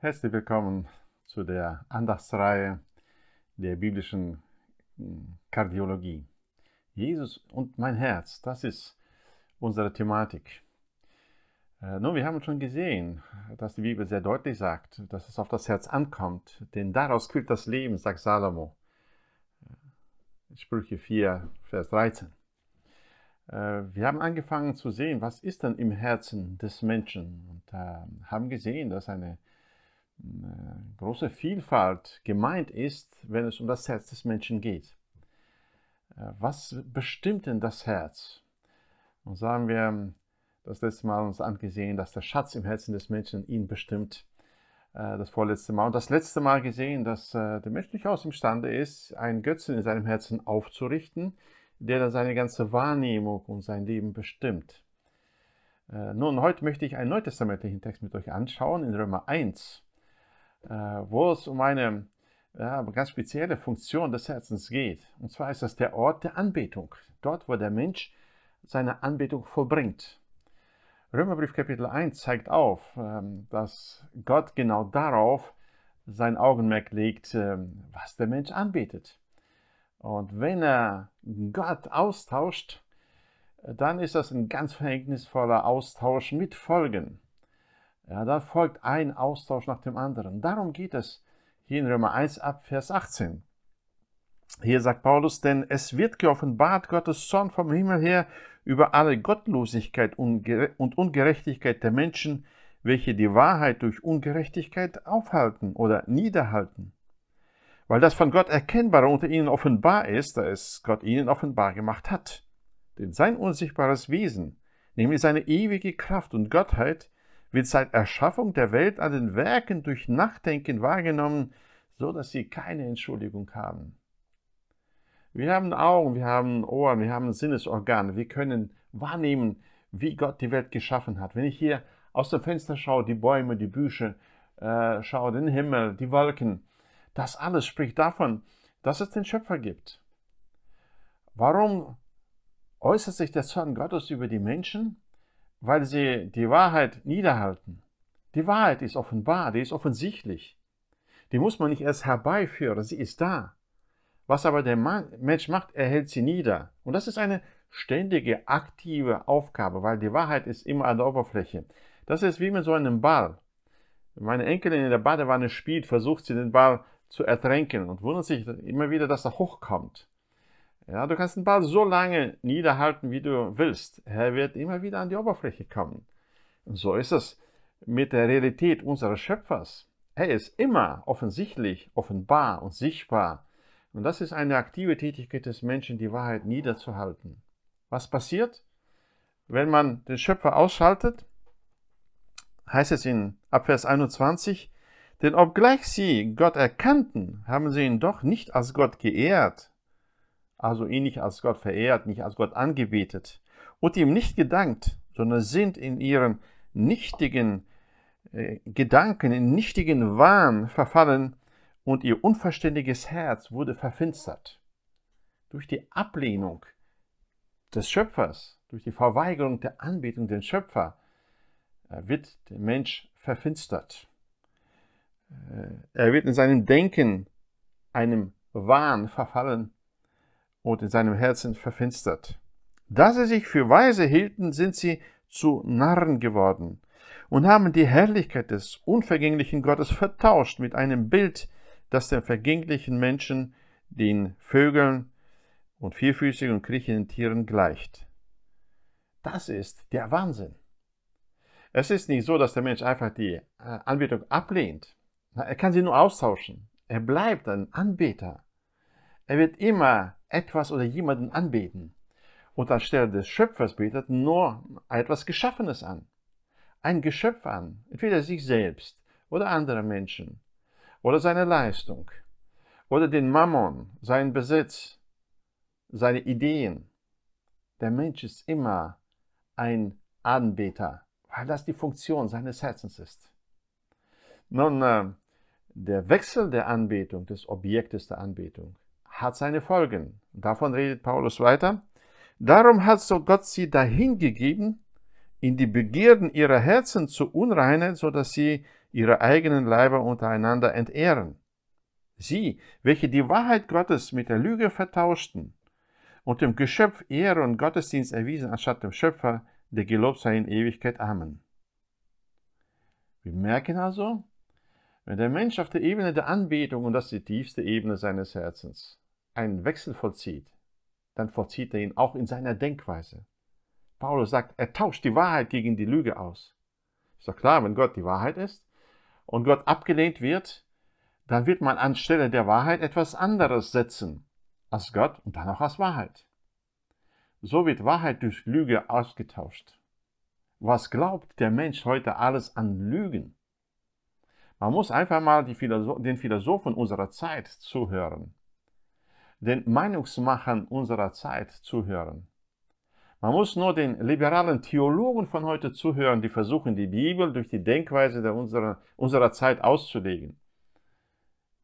Herzlich willkommen zu der Andachtsreihe der biblischen hm, Kardiologie. Jesus und mein Herz, das ist unsere Thematik. Äh, nun, wir haben schon gesehen, dass die Bibel sehr deutlich sagt, dass es auf das Herz ankommt, denn daraus quillt das Leben, sagt Salomo. Äh, Sprüche 4, Vers 13. Äh, wir haben angefangen zu sehen, was ist denn im Herzen des Menschen und haben gesehen, dass eine große Vielfalt gemeint ist, wenn es um das Herz des Menschen geht. Äh, was bestimmt denn das Herz? Und so haben wir das letzte Mal uns angesehen, dass der Schatz im Herzen des Menschen ihn bestimmt. Äh, das vorletzte Mal. Und das letzte Mal gesehen, dass äh, der Mensch durchaus imstande ist, einen Götzen in seinem Herzen aufzurichten, der dann seine ganze Wahrnehmung und sein Leben bestimmt. Nun, heute möchte ich einen neutestamentlichen Text mit euch anschauen, in Römer 1. Äh, wo es um eine ja, ganz spezielle Funktion des Herzens geht. Und zwar ist das der Ort der Anbetung, dort wo der Mensch seine Anbetung vollbringt. Römerbrief Kapitel 1 zeigt auf, ähm, dass Gott genau darauf sein Augenmerk legt, ähm, was der Mensch anbetet. Und wenn er Gott austauscht, dann ist das ein ganz verhängnisvoller Austausch mit Folgen. Ja, da folgt ein Austausch nach dem anderen. Darum geht es hier in Römer 1 ab Vers 18. Hier sagt Paulus, denn es wird geoffenbart Gottes Zorn vom Himmel her über alle Gottlosigkeit und Ungerechtigkeit der Menschen, welche die Wahrheit durch Ungerechtigkeit aufhalten oder niederhalten. Weil das von Gott Erkennbare unter ihnen offenbar ist, da es Gott ihnen offenbar gemacht hat. Denn sein unsichtbares Wesen, nämlich seine ewige Kraft und Gottheit, wird seit Erschaffung der Welt an den Werken durch Nachdenken wahrgenommen, so dass sie keine Entschuldigung haben. Wir haben Augen, wir haben Ohren, wir haben Sinnesorgane, wir können wahrnehmen, wie Gott die Welt geschaffen hat. Wenn ich hier aus dem Fenster schaue, die Bäume, die Büsche, äh, schaue, den Himmel, die Wolken, das alles spricht davon, dass es den Schöpfer gibt. Warum äußert sich der Zorn Gottes über die Menschen? Weil sie die Wahrheit niederhalten. Die Wahrheit ist offenbar, die ist offensichtlich. Die muss man nicht erst herbeiführen, sie ist da. Was aber der Mensch macht, er hält sie nieder. Und das ist eine ständige, aktive Aufgabe, weil die Wahrheit ist immer an der Oberfläche. Das ist wie mit so einem Ball. Meine Enkelin in der Badewanne spielt, versucht sie den Ball zu ertränken und wundert sich immer wieder, dass er hochkommt. Ja, du kannst den Ball so lange niederhalten, wie du willst. Er wird immer wieder an die Oberfläche kommen. Und so ist es mit der Realität unseres Schöpfers. Er ist immer offensichtlich, offenbar und sichtbar. Und das ist eine aktive Tätigkeit des Menschen, die Wahrheit niederzuhalten. Was passiert, wenn man den Schöpfer ausschaltet? Heißt es in Abvers 21, denn obgleich sie Gott erkannten, haben sie ihn doch nicht als Gott geehrt, also ihn nicht als Gott verehrt, nicht als Gott angebetet und ihm nicht gedankt, sondern sind in ihren nichtigen äh, Gedanken, in nichtigen Wahn verfallen und ihr unverständiges Herz wurde verfinstert. Durch die Ablehnung des Schöpfers, durch die Verweigerung der Anbetung den Schöpfer, äh, wird der Mensch verfinstert. Äh, er wird in seinem Denken einem Wahn verfallen und in seinem Herzen verfinstert. Da sie sich für weise hielten, sind sie zu Narren geworden und haben die Herrlichkeit des unvergänglichen Gottes vertauscht mit einem Bild, das den vergänglichen Menschen, den Vögeln und vierfüßigen und kriechenden Tieren gleicht. Das ist der Wahnsinn. Es ist nicht so, dass der Mensch einfach die äh, Anbetung ablehnt. Er kann sie nur austauschen. Er bleibt ein Anbeter. Er wird immer etwas oder jemanden anbeten und anstelle des Schöpfers betet nur etwas Geschaffenes an. Ein Geschöpf an, entweder sich selbst oder andere Menschen oder seine Leistung oder den Mammon, seinen Besitz, seine Ideen. Der Mensch ist immer ein Anbeter, weil das die Funktion seines Herzens ist. Nun, äh, der Wechsel der Anbetung, des Objektes der Anbetung, hat seine Folgen. Davon redet Paulus weiter. Darum hat so Gott sie dahingegeben, in die Begierden ihrer Herzen zu unreinen, so dass sie ihre eigenen Leiber untereinander entehren. Sie, welche die Wahrheit Gottes mit der Lüge vertauschten und dem Geschöpf Ehre und Gottesdienst erwiesen, anstatt dem Schöpfer, der gelobt sei in Ewigkeit. Amen. Wir merken also, wenn der Mensch auf der Ebene der Anbetung, und das ist die tiefste Ebene seines Herzens, einen Wechsel vollzieht, dann vollzieht er ihn auch in seiner Denkweise. Paulus sagt, er tauscht die Wahrheit gegen die Lüge aus. Ist doch klar, wenn Gott die Wahrheit ist und Gott abgelehnt wird, dann wird man anstelle der Wahrheit etwas anderes setzen als Gott und dann auch als Wahrheit. So wird Wahrheit durch Lüge ausgetauscht. Was glaubt der Mensch heute alles an Lügen? Man muss einfach mal Philosoph den Philosophen unserer Zeit zuhören, den Meinungsmachern unserer Zeit zuhören. Man muss nur den liberalen Theologen von heute zuhören, die versuchen, die Bibel durch die Denkweise der unserer, unserer Zeit auszulegen.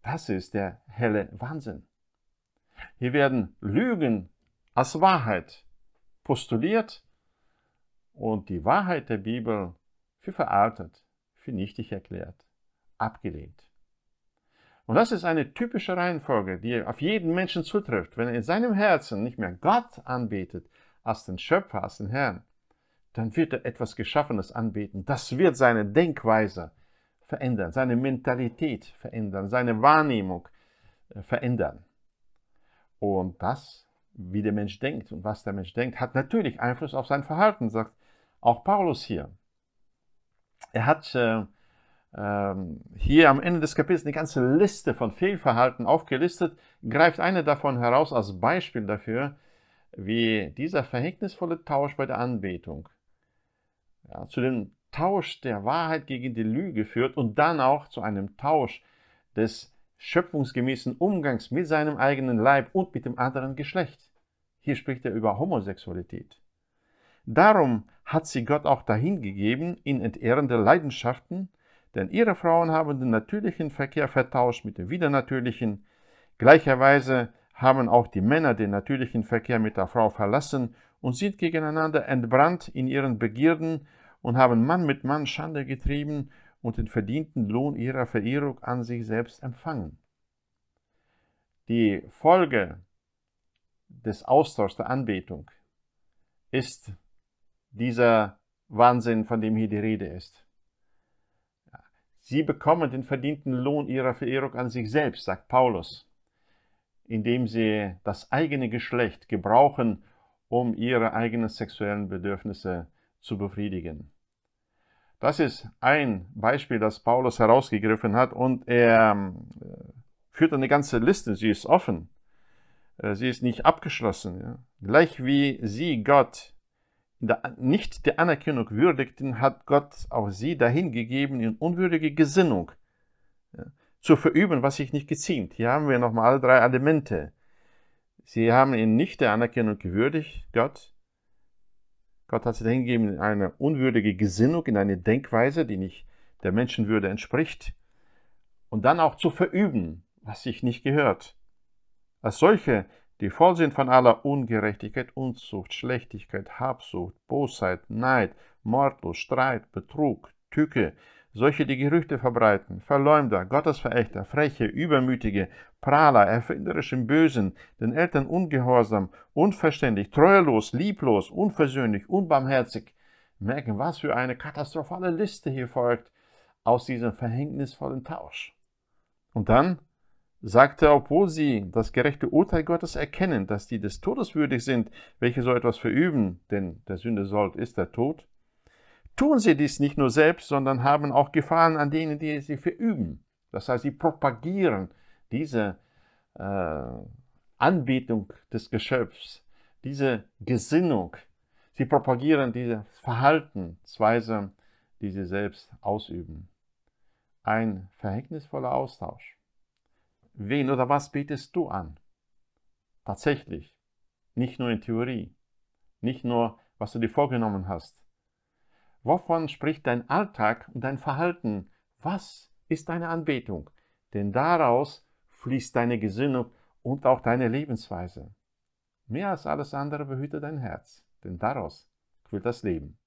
Das ist der helle Wahnsinn. Hier werden Lügen als Wahrheit postuliert und die Wahrheit der Bibel für veraltet, für nichtig erklärt, abgelehnt. Und das ist eine typische Reihenfolge, die auf jeden Menschen zutrifft. Wenn er in seinem Herzen nicht mehr Gott anbetet, als den Schöpfer, als den Herrn, dann wird er etwas Geschaffenes anbeten. Das wird seine Denkweise verändern, seine Mentalität verändern, seine Wahrnehmung äh, verändern. Und das, wie der Mensch denkt und was der Mensch denkt, hat natürlich Einfluss auf sein Verhalten, sagt auch Paulus hier. Er hat äh, hier am Ende des Kapitels eine ganze Liste von Fehlverhalten aufgelistet, greift eine davon heraus als Beispiel dafür, wie dieser verhängnisvolle Tausch bei der Anbetung ja, zu dem Tausch der Wahrheit gegen die Lüge führt und dann auch zu einem Tausch des schöpfungsgemäßen Umgangs mit seinem eigenen Leib und mit dem anderen Geschlecht. Hier spricht er über Homosexualität. Darum hat sie Gott auch dahingegeben in entehrende Leidenschaften, denn ihre Frauen haben den natürlichen Verkehr vertauscht mit dem widernatürlichen. Gleicherweise haben auch die Männer den natürlichen Verkehr mit der Frau verlassen und sind gegeneinander entbrannt in ihren Begierden und haben Mann mit Mann Schande getrieben und den verdienten Lohn ihrer Verehrung an sich selbst empfangen. Die Folge des Austauschs der Anbetung ist dieser Wahnsinn, von dem hier die Rede ist. Sie bekommen den verdienten Lohn ihrer Verehrung an sich selbst, sagt Paulus indem sie das eigene Geschlecht gebrauchen, um ihre eigenen sexuellen Bedürfnisse zu befriedigen. Das ist ein Beispiel, das Paulus herausgegriffen hat und er ähm, führt eine ganze Liste. Sie ist offen. Äh, sie ist nicht abgeschlossen. Gleich wie sie Gott nicht der Anerkennung würdigten, hat Gott auch sie dahingegeben in unwürdige Gesinnung. Zu verüben, was sich nicht geziemt. Hier haben wir nochmal alle drei Elemente. Sie haben ihn nicht der Anerkennung gewürdigt, Gott. Gott hat sie hingegeben in eine unwürdige Gesinnung, in eine Denkweise, die nicht der Menschenwürde entspricht. Und dann auch zu verüben, was sich nicht gehört. Als solche, die voll sind von aller Ungerechtigkeit, Unzucht, Schlechtigkeit, Habsucht, Bosheit, Neid, Mordlust, Streit, Betrug, Tücke, solche, die Gerüchte verbreiten, Verleumder, Gottesverächter, Freche, Übermütige, Prahler, erfinderisch im Bösen, den Eltern ungehorsam, unverständlich, treuelos, lieblos, unversöhnlich, unbarmherzig. Merken, was für eine katastrophale Liste hier folgt aus diesem verhängnisvollen Tausch. Und dann sagt er, obwohl sie das gerechte Urteil Gottes erkennen, dass die des Todes würdig sind, welche so etwas verüben, denn der Sünde Sold ist der Tod, tun sie dies nicht nur selbst, sondern haben auch Gefahren an denen, die sie verüben. Das heißt, sie propagieren diese äh, Anbetung des Geschöpfs, diese Gesinnung. Sie propagieren diese Verhaltensweise, die sie selbst ausüben. Ein verhängnisvoller Austausch. Wen oder was betest du an? Tatsächlich. Nicht nur in Theorie. Nicht nur, was du dir vorgenommen hast, Wovon spricht dein Alltag und dein Verhalten? Was ist deine Anbetung? Denn daraus fließt deine Gesinnung und auch deine Lebensweise. Mehr als alles andere behüte dein Herz, denn daraus quillt das Leben.